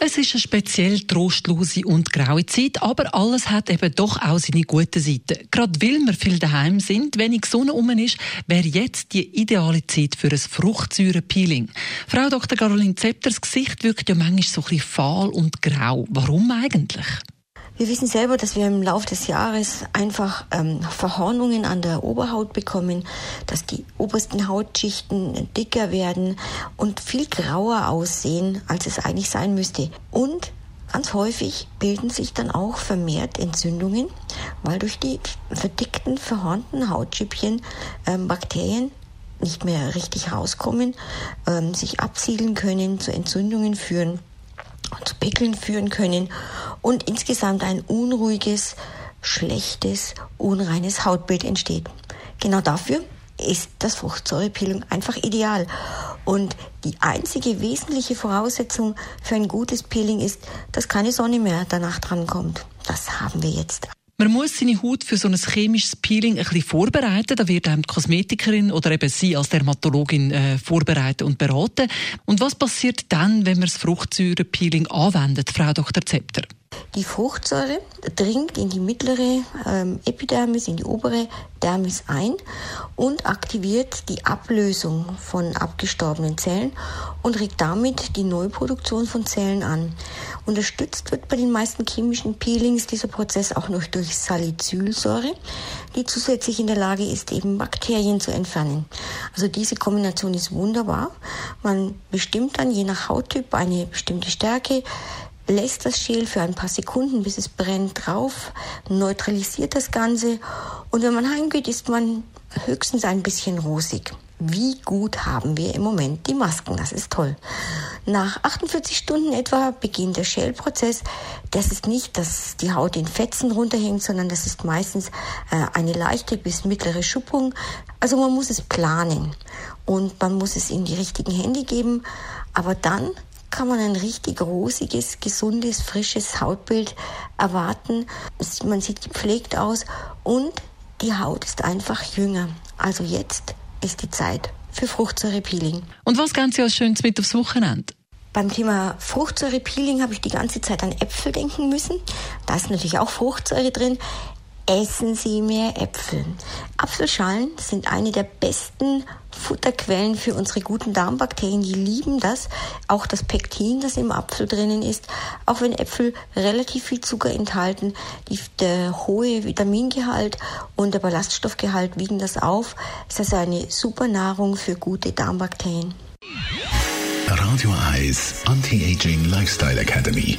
es ist eine speziell trostlose und graue Zeit, aber alles hat eben doch auch seine guten Seiten. Gerade weil wir viel daheim sind, wenig Sonne um ist, wäre jetzt die ideale Zeit für ein Fruchtsäurepeeling. Frau Dr. Caroline Zepters Gesicht wirkt ja manchmal so ein bisschen fahl und grau. Warum eigentlich? Wir wissen selber, dass wir im Laufe des Jahres einfach ähm, Verhornungen an der Oberhaut bekommen, dass die obersten Hautschichten dicker werden und viel grauer aussehen, als es eigentlich sein müsste. Und Ganz häufig bilden sich dann auch vermehrt Entzündungen, weil durch die verdickten, verhornten Hautschüppchen ähm, Bakterien nicht mehr richtig rauskommen, ähm, sich absiedeln können, zu Entzündungen führen zu Pickeln führen können und insgesamt ein unruhiges, schlechtes, unreines Hautbild entsteht. Genau dafür ist das Fruchtsäurepeeling einfach ideal. Und die einzige wesentliche Voraussetzung für ein gutes Peeling ist, dass keine Sonne mehr danach drankommt. Das haben wir jetzt. Man muss seine Haut für so ein chemisches Peeling ein bisschen vorbereiten. Da wird einem die Kosmetikerin oder eben Sie als Dermatologin äh, vorbereiten und beraten. Und was passiert dann, wenn man das Fruchtsäurepeeling anwendet, Frau Dr. Zepter? Die Fruchtsäure dringt in die mittlere ähm, Epidermis, in die obere Dermis ein und aktiviert die Ablösung von abgestorbenen Zellen und regt damit die Neuproduktion von Zellen an. Unterstützt wird bei den meisten chemischen Peelings dieser Prozess auch noch durch Salicylsäure, die zusätzlich in der Lage ist, eben Bakterien zu entfernen. Also diese Kombination ist wunderbar. Man bestimmt dann je nach Hauttyp eine bestimmte Stärke, lässt das Schäl für ein paar Sekunden, bis es brennt, drauf, neutralisiert das Ganze und wenn man heimgeht, ist man höchstens ein bisschen rosig. Wie gut haben wir im Moment die Masken? Das ist toll. Nach 48 Stunden etwa beginnt der Schälprozess. Das ist nicht, dass die Haut in Fetzen runterhängt, sondern das ist meistens äh, eine leichte bis mittlere Schuppung. Also man muss es planen und man muss es in die richtigen Hände geben. Aber dann kann man ein richtig rosiges, gesundes, frisches Hautbild erwarten. Man sieht gepflegt aus und die Haut ist einfach jünger. Also jetzt ist die Zeit für Fruchtsäurepeeling. Und was ganz ja Schönes mit aufs Wochenende? Beim Thema Fruchtsäurepeeling habe ich die ganze Zeit an Äpfel denken müssen. Da ist natürlich auch Fruchtsäure drin essen Sie mehr Äpfel. Apfelschalen sind eine der besten Futterquellen für unsere guten Darmbakterien. Die lieben das. Auch das Pektin, das im Apfel drinnen ist. Auch wenn Äpfel relativ viel Zucker enthalten, die, der hohe Vitamingehalt und der Ballaststoffgehalt wiegen das auf. Es ist also eine super Nahrung für gute Darmbakterien. Radio Eyes Anti-Aging Lifestyle Academy.